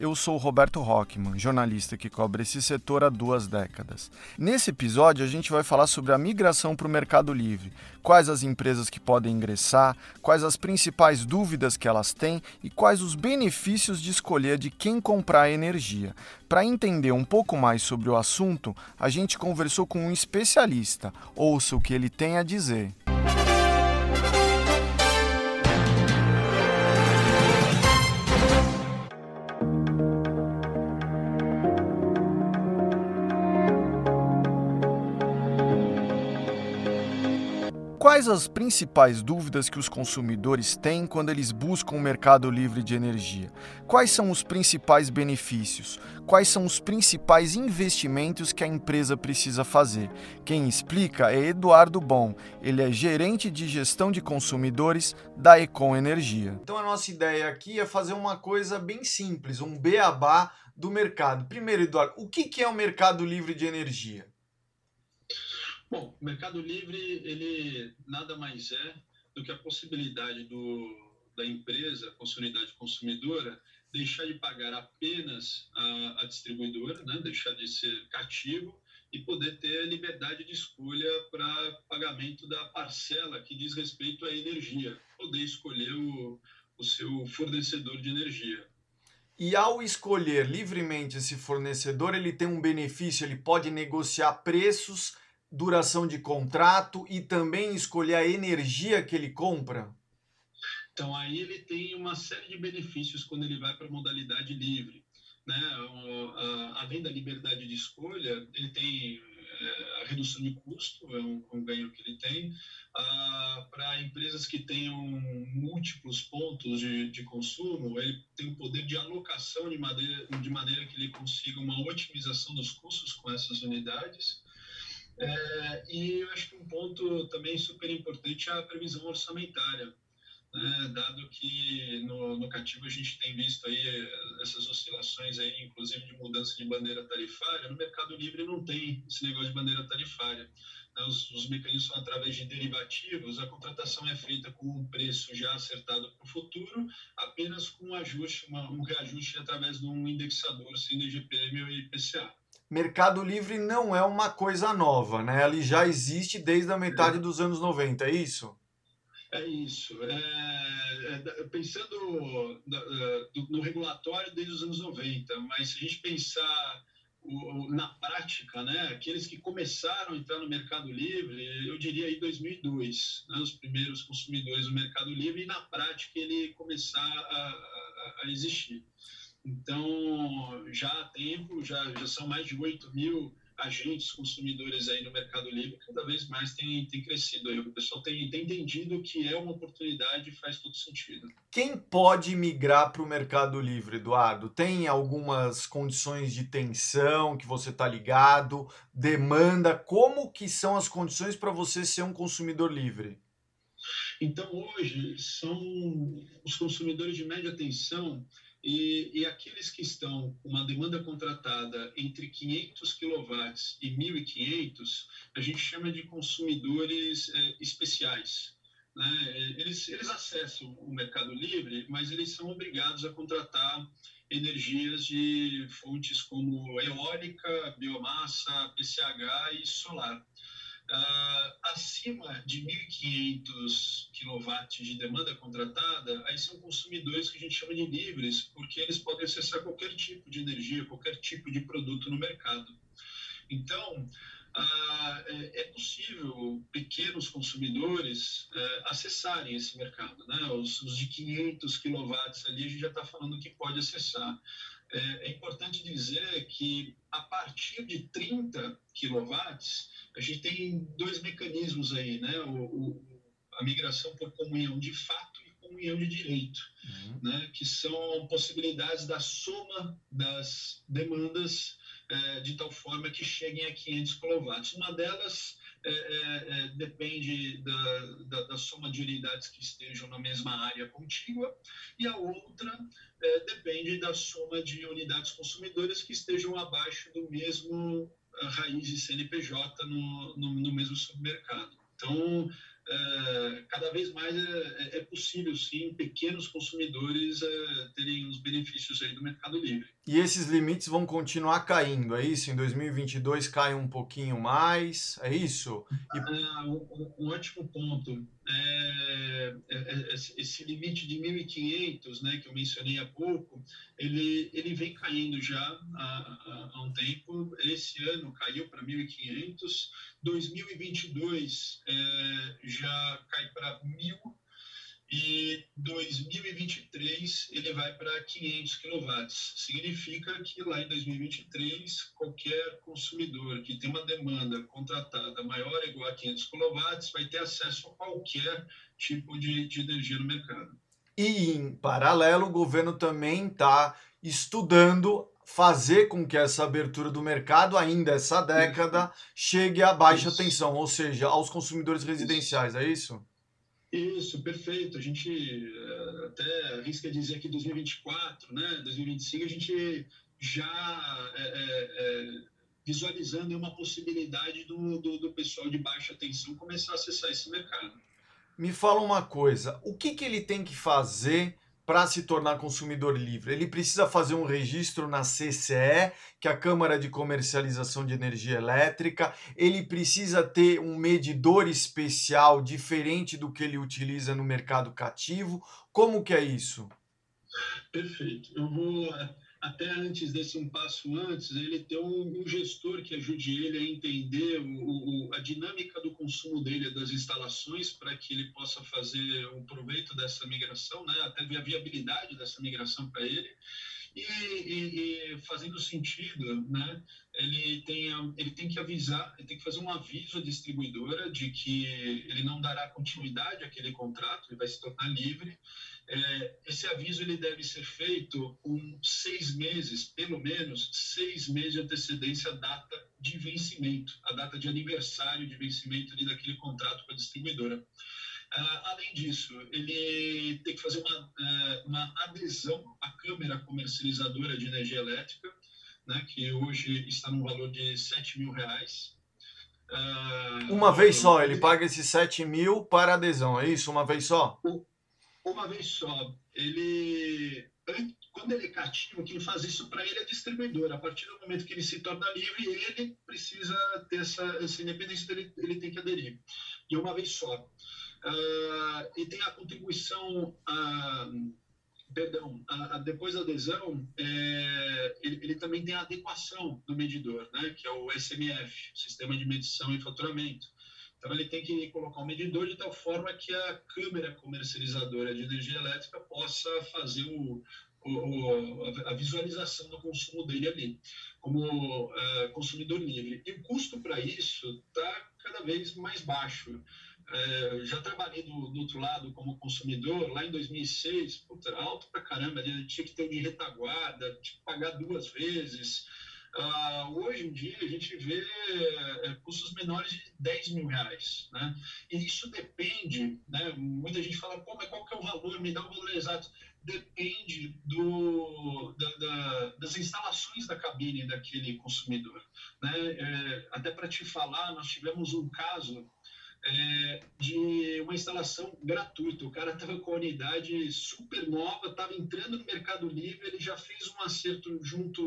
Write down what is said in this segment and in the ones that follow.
Eu sou Roberto Rockman, jornalista que cobre esse setor há duas décadas. Nesse episódio, a gente vai falar sobre a migração para o Mercado Livre, quais as empresas que podem ingressar, quais as principais dúvidas que elas têm e quais os benefícios de escolher de quem comprar energia. Para entender um pouco mais sobre o assunto, a gente conversou com um especialista. Ouça o que ele tem a dizer. Quais as principais dúvidas que os consumidores têm quando eles buscam o mercado livre de energia? Quais são os principais benefícios? Quais são os principais investimentos que a empresa precisa fazer? Quem explica é Eduardo Bom. Ele é gerente de gestão de consumidores da Econ Energia. Então a nossa ideia aqui é fazer uma coisa bem simples, um beabá do mercado. Primeiro, Eduardo, o que é o mercado livre de energia? Bom, o Mercado Livre ele nada mais é do que a possibilidade do, da empresa, sua unidade consumidora, deixar de pagar apenas a, a distribuidora, né? deixar de ser cativo e poder ter liberdade de escolha para pagamento da parcela que diz respeito à energia, poder escolher o, o seu fornecedor de energia. E ao escolher livremente esse fornecedor, ele tem um benefício, ele pode negociar preços duração de contrato e também escolher a energia que ele compra? Então, aí ele tem uma série de benefícios quando ele vai para a modalidade livre. Né? Além da liberdade de escolha, ele tem é, a redução de custo, é um, um ganho que ele tem. Para empresas que tenham múltiplos pontos de, de, consumo, ele tem o poder de alocação de maneira, de maneira que ele consiga uma otimização dos custos com essas unidades. É, e eu acho que um ponto também super importante é a previsão orçamentária, né? dado que no, no cativo a gente tem visto aí essas oscilações aí, inclusive de mudança de bandeira tarifária, no Mercado Livre não tem esse negócio de bandeira tarifária. Né? Os, os mecanismos são através de derivativos, a contratação é feita com um preço já acertado para o futuro, apenas com um ajuste, uma, um reajuste através de um indexador, sendo IGPM ou IPCA. Mercado Livre não é uma coisa nova, né? Ele já existe desde a metade é. dos anos 90, é isso? É isso. É, é, pensando no regulatório desde os anos 90, mas se a gente pensar na prática, né, aqueles que começaram a entrar no Mercado Livre, eu diria aí 2002, né, os primeiros consumidores do Mercado Livre, e na prática ele começar a, a, a existir. Então, já há tempo, já, já são mais de 8 mil agentes consumidores aí no Mercado Livre, cada vez mais tem, tem crescido. Aí. O pessoal tem, tem entendido que é uma oportunidade e faz todo sentido. Quem pode migrar para o Mercado Livre, Eduardo? Tem algumas condições de tensão que você está ligado, demanda? Como que são as condições para você ser um consumidor livre? Então, hoje, são os consumidores de média tensão e, e, aqueles que estão com uma demanda contratada entre 500 kW e 1.500, a gente chama de consumidores é, especiais. Né? Eles, eles acessam o mercado livre, mas eles são obrigados a contratar energias de fontes como eólica, biomassa, PCH e solar. Uh, acima de 1.500 kW de demanda contratada, aí são consumidores que a gente chama de livres, porque eles podem acessar qualquer tipo de energia, qualquer tipo de produto no mercado. Então, uh, é, possível pequenos consumidores uh, acessarem esse mercado. Né? Os, os de 500 kW ali, a gente já está falando que pode acessar. É, é importante dizer que a partir de 30 kW, a gente tem dois mecanismos aí, né? O, o, a migração por comunhão de fato e comunhão de direito, uhum. né, que são possibilidades da soma das demandas é, de tal forma que cheguem a 500 kW. Uma delas é, é, é, depende da, da, da, soma de unidades que estejam na mesma área contígua, e a outra é, depende da soma de unidades consumidoras que estejam abaixo do mesmo raiz de CNPJ no, no, no mesmo supermercado. Então, é, cada vez mais é, é, possível, sim, pequenos consumidores é, terem os benefícios aí do Mercado Livre. E esses limites vão continuar caindo, é isso? Em 2022 cai um pouquinho mais, é isso? E... Ah, um, um, ótimo ponto. É, é, é, esse limite de 1.500, né, que eu mencionei há pouco, ele, ele vem caindo já há, há, um tempo. Esse ano caiu para 1.500. 2022 é, já cai para 1.000 e 2023 ele vai para 500 kW. Significa que lá em 2023 qualquer consumidor que tem uma demanda contratada maior ou igual a 500 kW vai ter acesso a qualquer tipo de, de energia no mercado. E em paralelo o governo também está estudando fazer com que essa abertura do mercado, ainda essa década, chegue a baixa isso. tensão, ou seja, aos consumidores residenciais, é isso? Isso, perfeito. A gente eh, até arrisca dizer que 2024, né, 2025, a gente já é, é, visualizando uma possibilidade do, do, do, pessoal de baixa tensão começar a acessar esse mercado. Me fala uma coisa, o que, que ele tem que fazer para se tornar consumidor livre? Ele precisa fazer um registro na CCE, que é a Câmara de Comercialização de Energia Elétrica. Ele precisa ter um medidor especial diferente do que ele utiliza no mercado cativo. Como que é isso? Perfeito. Eu vou até antes desse um passo antes, ele ter um, um gestor que ajude ele a entender o, o, a dinâmica do consumo dele das instalações para que ele possa fazer um proveito dessa migração, né, até ver a viabilidade dessa migração para ele. E, e, e, fazendo sentido, né, ele, tem, ele tem que avisar, ele tem que fazer um aviso à distribuidora de que ele não dará continuidade àquele contrato, ele vai se tornar livre, é, esse aviso ele deve ser feito com seis meses, pelo menos seis meses de antecedência à data de vencimento, a data de aniversário de vencimento ali daquele contrato com a distribuidora. Ah, além disso, ele tem que fazer uma, é, uma adesão à Câmara Comercializadora de Energia Elétrica, né, que hoje está no valor de 7 mil reais. Ah, uma vez só, ele paga esses 7 mil para adesão, é isso? Uma vez só? Uma vez só. Ele, quando ele é cativo, quem faz isso para ele é distribuidor. A partir do momento que ele se torna livre, ele precisa ter essa, essa independência, ele, ele tem que aderir. E uma vez só. Uh, e tem a contribuição, uh, perdão, a, a, depois da adesão, é, ele, ele, também tem a adequação do medidor, né, que é o SMF, Sistema de Medição e Faturamento. Então, ele tem que colocar um medidor de tal forma que a câmera comercializadora de energia elétrica possa fazer o, o, a visualização do consumo dele ali, como uh, consumidor livre. E o custo para isso está cada vez mais baixo. Uh, já trabalhei do, do, outro lado como consumidor, lá em 2006, puta, alto para caramba, tinha que ter de retaguarda, tinha que pagar duas vezes. Uh, hoje em dia a gente vê é, custos menores de 10 mil reais. Né? E isso depende, né? muita gente fala, Pô, mas qual que é o valor? Me dá o valor exato. Depende do, da, da, das instalações da cabine daquele consumidor. Né? É, até para te falar, nós tivemos um caso é, de uma instalação gratuita. O cara estava com a unidade super nova, estava entrando no Mercado Livre, ele já fez um acerto junto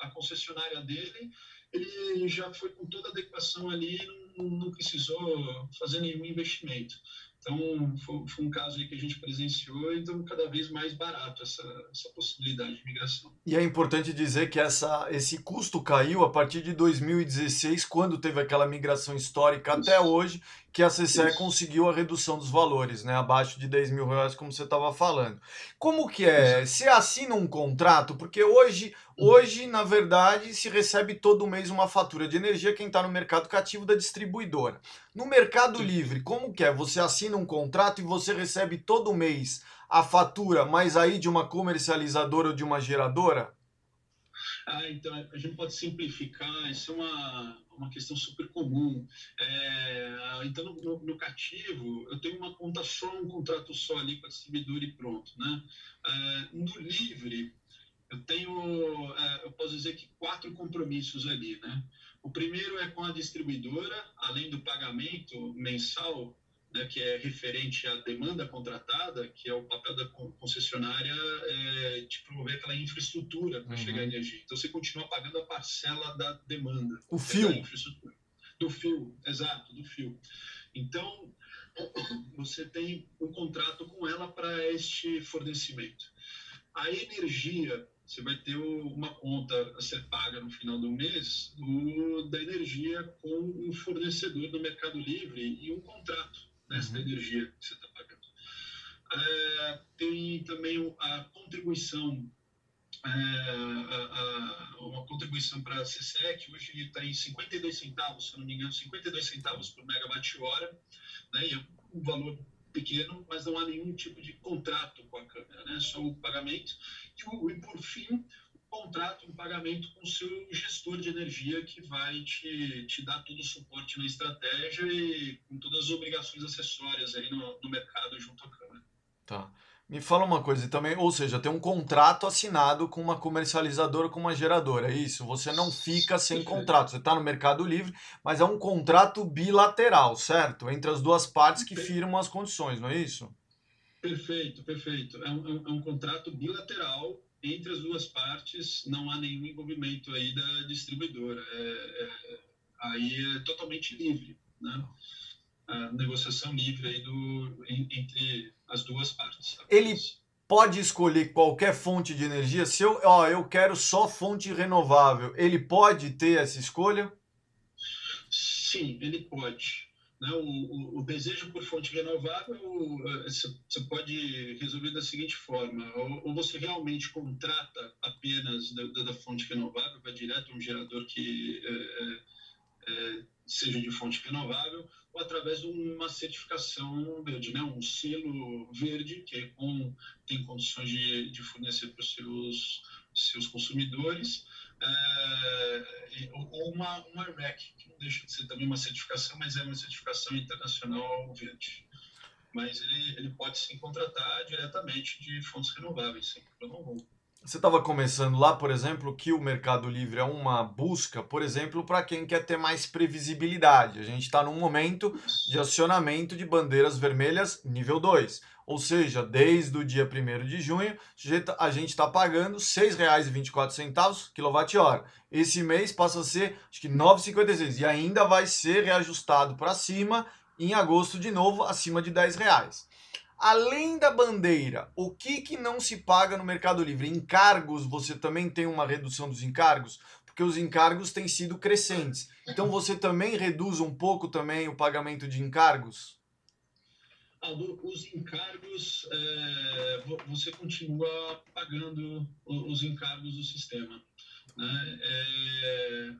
à, concessionária dele, ele já foi com toda a adequação ali, não, não precisou fazer nenhum investimento. Então, foi, foi, um caso aí que a gente presenciou, então cada vez mais barato essa, essa possibilidade de migração. E é importante dizer que essa, esse custo caiu a partir de 2016, quando teve aquela migração histórica Isso. até hoje, que a CCE Isso. conseguiu a redução dos valores, né? Abaixo de 10 mil reais, como você estava falando. Como que é? Você assina um contrato? Porque hoje, hoje, na verdade, se recebe todo mês uma fatura de energia quem está no mercado cativo da distribuidora. No Mercado Livre, como que é? Você assina um contrato e você recebe todo mês a fatura, mas aí de uma comercializadora ou de uma geradora? Ah, então a gente pode simplificar, isso é uma, uma questão super comum. É, então, no, no, cativo, eu tenho uma conta só, um contrato só ali com a distribuidora e pronto. Né? É, no livre, eu tenho, é, eu posso dizer que quatro compromissos ali. Né? O primeiro é com a distribuidora, além do pagamento mensal né, que é referente à demanda contratada, que é o papel da concessionária é, de promover aquela infraestrutura para uhum. chegar a energia. Então você continua pagando a parcela da demanda. O fio. Do fio, exato, do fio. Então você tem um contrato com ela para este fornecimento. A energia, você vai ter uma conta a ser paga no final do mês do, da energia com um fornecedor do Mercado Livre e um contrato nessa uhum. energia que você está pagando. É, tem também a contribuição, é, a, a, uma contribuição para a que hoje está em 52 centavos, se não me engano, 52 centavos por megawatt-hora, né, e é um valor pequeno, mas não há nenhum tipo de contrato com a câmera, né, só o pagamento. E, e por fim, contrato, um pagamento com o seu gestor de energia que vai te, te dar todo o suporte na estratégia e com todas as obrigações acessórias aí no, no mercado junto à Câmara. Tá. Me fala uma coisa também, ou seja, tem um contrato assinado com uma comercializadora, com uma geradora, é isso? Você não fica sem Perfeito. contrato, você está no Mercado Livre, mas é um contrato bilateral, certo? Entre as duas partes que firmam as condições, não é isso? Perfeito, perfeito. É um, é um contrato bilateral entre as duas partes não há nenhum envolvimento aí da distribuidora. É, é, aí é totalmente livre, né? A negociação livre aí do, entre as duas partes. Ele pode escolher qualquer fonte de energia. Se eu, ó, eu quero só fonte renovável, ele pode ter essa escolha? Sim, ele pode. Né? O, o, o, desejo por fonte renovável você pode resolver da seguinte forma: ou, ou você realmente contrata apenas da, da, fonte renovável, vai direto a um gerador que é, é, seja de fonte renovável, ou através de uma certificação verde, né? um selo verde que é com, tem condições de, de fornecer para os seus, seus consumidores é, ou uma, uma REC, que não deixa de ser também uma certificação, mas é uma certificação internacional verde. Mas ele, ele pode se contratar diretamente de fontes renováveis, sem problema algum. Você estava começando lá, por exemplo, que o Mercado Livre é uma busca, por exemplo, para quem quer ter mais previsibilidade. A gente está num momento de acionamento de bandeiras vermelhas nível 2. Ou seja, desde o dia 1 de junho, a gente está pagando R$ 6,24 kWh. Esse mês passa a ser, acho que R$ 9,56 e ainda vai ser reajustado para cima em agosto de novo, acima de R$ reais. Além da bandeira, o que, que não se paga no Mercado Livre? Encargos, você também tem uma redução dos encargos? Porque os encargos têm sido crescentes. Então você também reduz um pouco também o pagamento de encargos? Aldo, os encargos, é, você continua pagando os encargos do sistema. Né? É,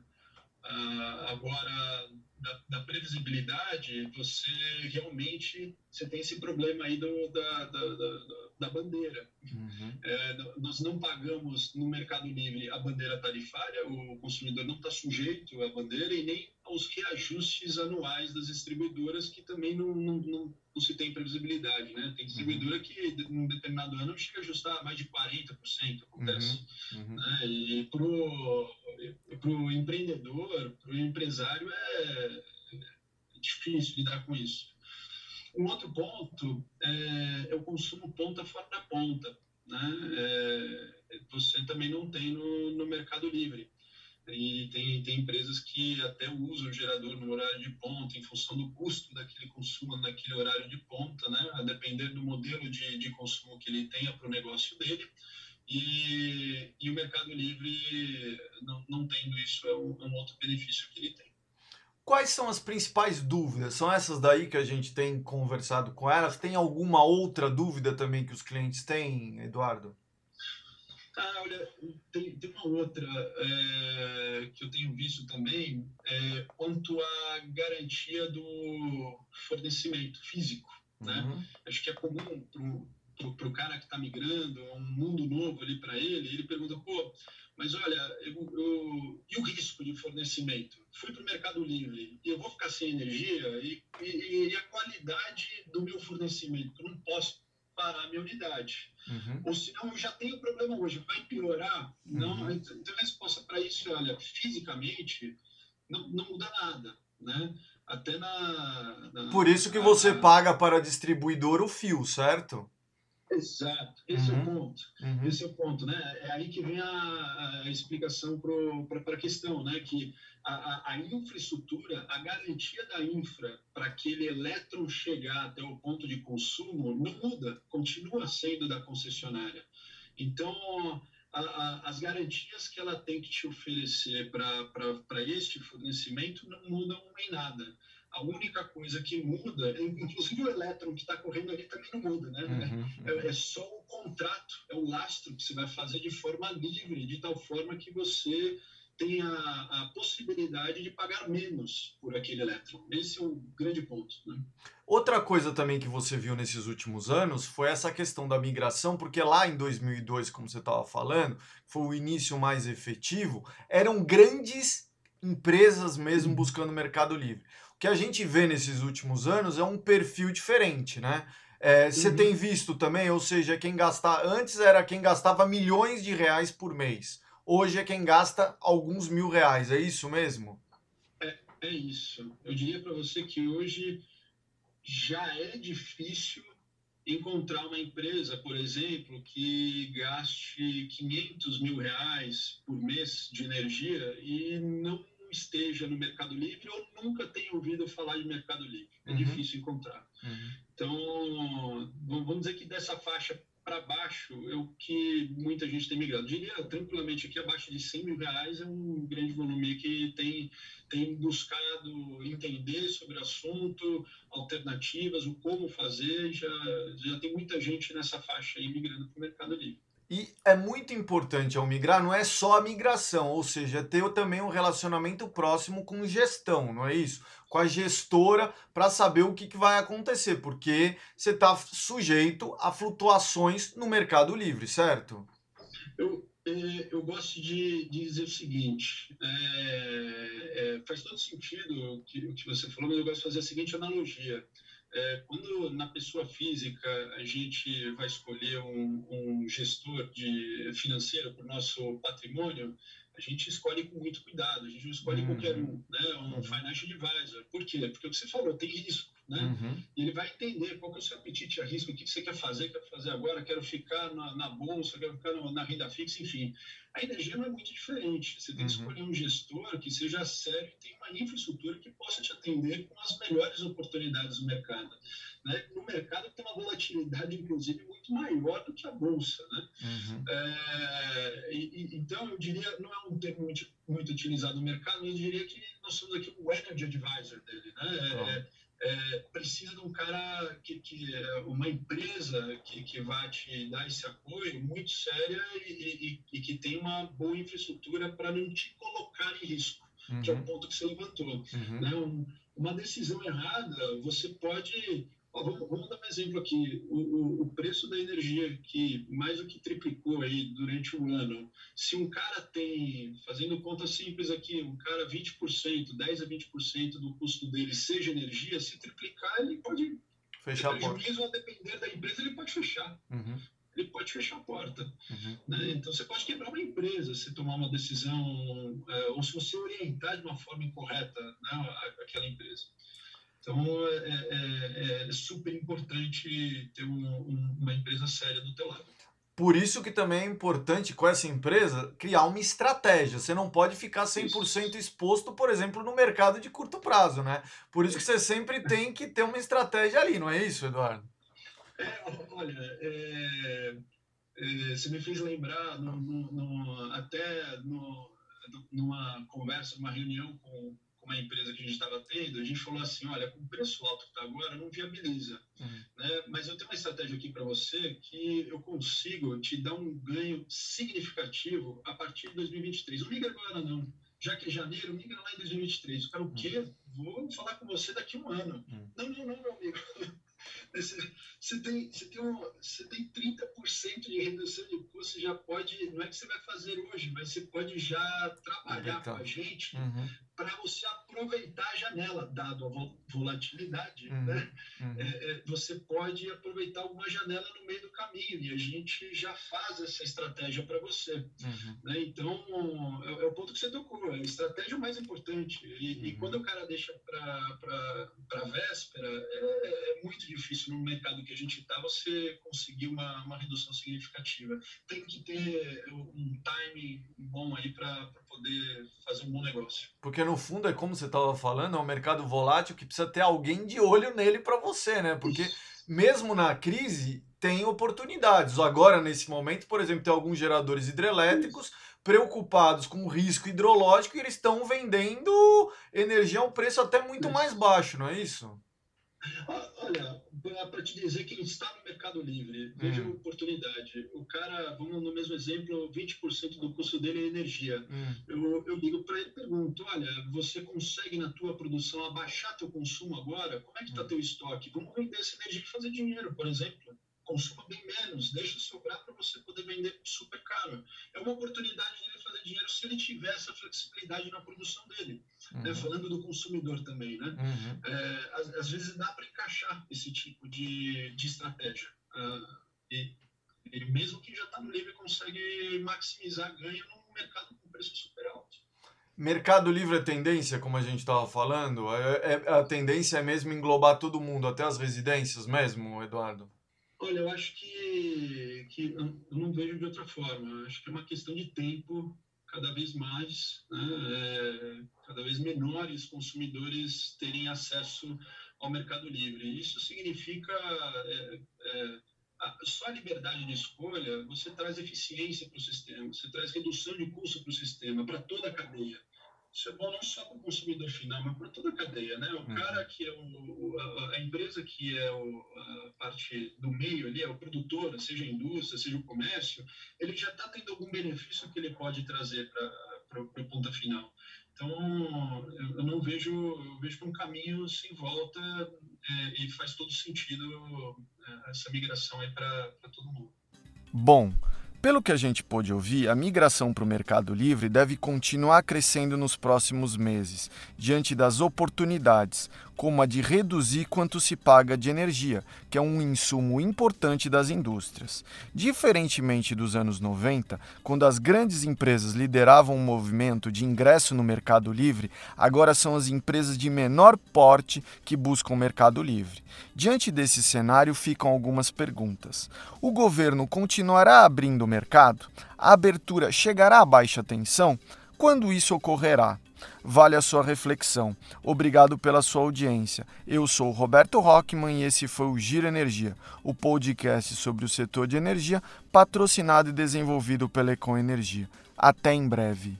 agora, da, da, previsibilidade, você realmente você tem esse problema aí do, da, da, da, da bandeira. Uhum. É, nós não pagamos no Mercado Livre a bandeira tarifária, o consumidor não está sujeito à bandeira e nem aos reajustes anuais das distribuidoras, que também não, não, não, não se tem previsibilidade. Né? Tem distribuidora uhum. que, em um determinado ano, chega a ajustar mais de 40%, acontece. Uhum. Uhum. Né? E para o empreendedor, para o empresário, é, é difícil lidar com isso. Um outro ponto é, é o consumo ponta fora da ponta. Né? É, você também não tem no, no Mercado Livre. E tem, tem empresas que até usam o gerador no horário de ponta, em função do custo daquele consumo naquele horário de ponta, né? a depender do modelo de, de consumo que ele tenha para o negócio dele. E, e o Mercado Livre, não, não tendo isso, é um, é um outro benefício que ele tem. quais são as principais dúvidas? São essas daí que a gente tem conversado com elas? Tem alguma outra dúvida também que os clientes têm, Eduardo? Ah, olha, tem, tem uma outra é, que eu tenho visto também, é, quanto à garantia do fornecimento físico. Né? Uhum. Acho que é comum para o cara que está migrando, é um mundo novo ali para ele, ele pergunta, pô, mas olha, eu, eu, e o risco de fornecimento? Fui para o Mercado Livre e eu vou ficar sem energia e, e, e a qualidade do meu fornecimento? Eu não posso parar a minha unidade. Uhum. Ou senão eu já tenho problema hoje, vai piorar? Uhum. Não, então a resposta para isso é, olha, fisicamente não, não muda nada, né? Até na, na Por isso que você paga para a distribuidora o fio, certo? Exato, esse uhum. é o uhum. ponto. Uhum. Esse é o ponto, né? É aí que vem a, a explicação para a questão, né? Que a, a, a, infraestrutura, a garantia da infra para aquele elétron chegar até o ponto de consumo não muda, continua sendo da concessionária. Então, as garantias que ela tem que te oferecer para este fornecimento não mudam em nada. A única coisa que muda, inclusive o elétron que está correndo ali também não muda, né? Uhum, uhum. É, é, só o contrato, é o lastro que você vai fazer de forma livre, de tal forma que você tem a, a, possibilidade de pagar menos por aquele elétron. Esse é o grande ponto. Né? Outra coisa também que você viu nesses últimos anos foi essa questão da migração, porque lá em 2002, como você estava falando, foi o início mais efetivo, eram grandes empresas mesmo buscando mercado livre. O que a gente vê nesses últimos anos é um perfil diferente, né? É, você uhum. tem visto também, ou seja, quem gastar antes era quem gastava milhões de reais por mês hoje é quem gasta alguns mil reais, é isso mesmo? É, é isso. Eu diria para você que hoje já é difícil encontrar uma empresa, por exemplo, que gaste 500 mil reais por mês de energia e não esteja no Mercado Livre ou nunca tenha ouvido falar de Mercado Livre. É uhum. difícil encontrar. Uhum. Então, vamos dizer que dessa faixa para baixo é o que muita gente tem migrado. Diria tranquilamente aqui abaixo de 100 mil reais é um grande volume que tem, tem buscado entender sobre o assunto, alternativas, o como fazer. Já, já tem muita gente nessa faixa aí migrando para o Mercado Livre. E é muito importante ao migrar, não é só a migração, ou seja, ter também um relacionamento próximo com gestão, não é isso? Com a gestora para saber o que, que vai acontecer, porque você está sujeito a flutuações no mercado livre, certo? Eu, eu gosto de, de dizer o seguinte: é, é, faz todo sentido o que, o que você falou, mas eu gosto de fazer a seguinte analogia. É, quando na pessoa física a gente vai escolher um, um gestor de financeiro para o nosso patrimônio, a gente escolhe com muito cuidado, a gente não escolhe uhum. qualquer um, né? um uhum. financial advisor. Por quê? Porque o que você falou, tem risco. Né? Uhum. E ele vai entender qual que é o seu apetite a risco, o que você quer fazer, quer fazer agora, quero ficar na, na bolsa, quero ficar no, na renda fixa, enfim. A energia não é muito diferente. Você tem que uhum. escolher um gestor que seja sério e tenha uma infraestrutura que possa te atender com as melhores oportunidades do mercado. Né? No mercado tem uma volatilidade, inclusive, muito maior do que a bolsa. Né? Uhum. É, e, então, eu diria, não é um termo muito, muito utilizado no mercado, mas eu diria que nós somos aqui o energy advisor dele. Né? É, é, precisa de um cara que, que é uma empresa que, que vai te dar esse apoio muito séria e, e, e que tem uma boa infraestrutura para não te colocar em risco, uhum. que é o ponto que você levantou. Uhum. Né? Um, uma decisão errada, você pode vamos, vamos, dar um exemplo aqui. O, o, o, preço da energia, que mais do que triplicou aí durante o ano, se um cara tem, fazendo conta simples aqui, um cara 20%, 10% a 20% do custo dele seja energia, se triplicar, ele pode fechar a porta. a depender da empresa, ele pode fechar. Uhum. Ele pode fechar a porta. Uhum. Né? Então, você pode quebrar uma empresa se tomar uma decisão, é, ou se você orientar de uma forma incorreta né, aquela empresa. Então, é, é, é, super importante ter um, uma empresa séria do teu lado. Por isso que também é importante com essa empresa criar uma estratégia. Você não pode ficar 100% isso. exposto, por exemplo, no mercado de curto prazo, né? Por isso que você sempre tem que ter uma estratégia ali, não é isso, Eduardo? É, olha, é, é, você me fez lembrar no, no, no, até numa conversa, numa reunião com uma empresa que a gente estava tendo, a gente falou assim, olha, com o preço alto que está agora, não viabiliza. Uhum. Né? Mas eu tenho uma estratégia aqui para você que eu consigo te dar um ganho significativo a partir de 2023. Não migra agora, não. Já que é janeiro, migra lá em 2023. O cara, o quê? Uhum. Vou falar com você daqui a um ano. Uhum. Não, não, não, meu amigo. Você, você, tem, você, tem um, você tem 30% de redução de custo, você já pode, não é que você vai fazer hoje, mas você pode já trabalhar então. com a gente uhum para você aproveitar a janela, dado a volatilidade, uhum, né? Uhum. É, é, você pode aproveitar uma janela no meio do caminho e a gente já faz essa estratégia para você. Uhum. Né? Então, é, é, o ponto que você tocou, é a estratégia mais importante. E, e quando o cara deixa para a véspera, é, é, muito difícil no mercado que a gente está você conseguir uma, uma redução significativa. Tem que ter um timing bom aí para poder fazer um bom negócio. Porque no fundo é como você estava falando, é um mercado volátil que precisa ter alguém de olho nele para você, né? Porque Isso. mesmo na crise tem oportunidades. Agora nesse momento, por exemplo, tem alguns geradores hidrelétricos Isso. preocupados com o risco hidrológico e eles estão vendendo energia a um preço até muito Isso. mais baixo, não é isso? Olha, para te dizer que está no Mercado Livre, veja hum. oportunidade. O cara, vamos no mesmo exemplo, 20% do custo dele é energia. Hum. Eu, eu ligo para ele e pergunto, olha, você consegue na tua produção abaixar teu consumo agora? Como é que está hum. teu estoque? Vamos vender essa energia e fazer dinheiro, por exemplo consuma bem menos, deixa sobrar para você poder vender super caro. É uma oportunidade dele fazer dinheiro se ele tiver essa flexibilidade na produção dele. Uhum. Né? Falando do consumidor também, né? Uhum. É, às, às, vezes dá para encaixar esse tipo de, de estratégia. Uh, e, e, mesmo que já está no livre, consegue maximizar ganho num mercado com preço super alto. Mercado Livre é tendência, como a gente estava falando? É, é, a tendência é mesmo englobar todo mundo, até as residências mesmo, Eduardo? Olha, eu acho que, que eu não vejo de outra forma. Eu acho que é uma questão de tempo, cada vez mais, né? é, cada vez menores consumidores terem acesso ao Mercado Livre. Isso significa é, é, só a liberdade de escolha, você traz eficiência para o sistema, você traz redução de custo para o sistema, para toda a cadeia isso é bom não só para o consumidor final, mas para toda a cadeia, né? O uhum. cara que é o, a, a, empresa que é o, a parte do meio ali, é o produtor, seja a indústria, seja o comércio, ele já está tendo algum benefício que ele pode trazer para o ponta final. Então, eu, eu não vejo, eu vejo um caminho sem volta é, e faz todo sentido é, essa migração aí para todo mundo. Bom, pelo que a gente pôde ouvir, a migração para o Mercado Livre deve continuar crescendo nos próximos meses, diante das oportunidades, como a de reduzir quanto se paga de energia, que é um insumo importante das indústrias. Diferentemente dos anos 90, quando as grandes empresas lideravam o um movimento de ingresso no Mercado Livre, agora são as empresas de menor porte que buscam o Mercado Livre. Diante desse cenário, ficam algumas perguntas. O governo continuará abrindo o mercado? A abertura chegará a baixa tensão? Quando isso ocorrerá? Vale a sua reflexão. Obrigado pela sua audiência. Eu sou Roberto Rockman e esse foi o Giro Energia, o podcast sobre o setor de energia, patrocinado e desenvolvido pela Econ Energia. Até em breve.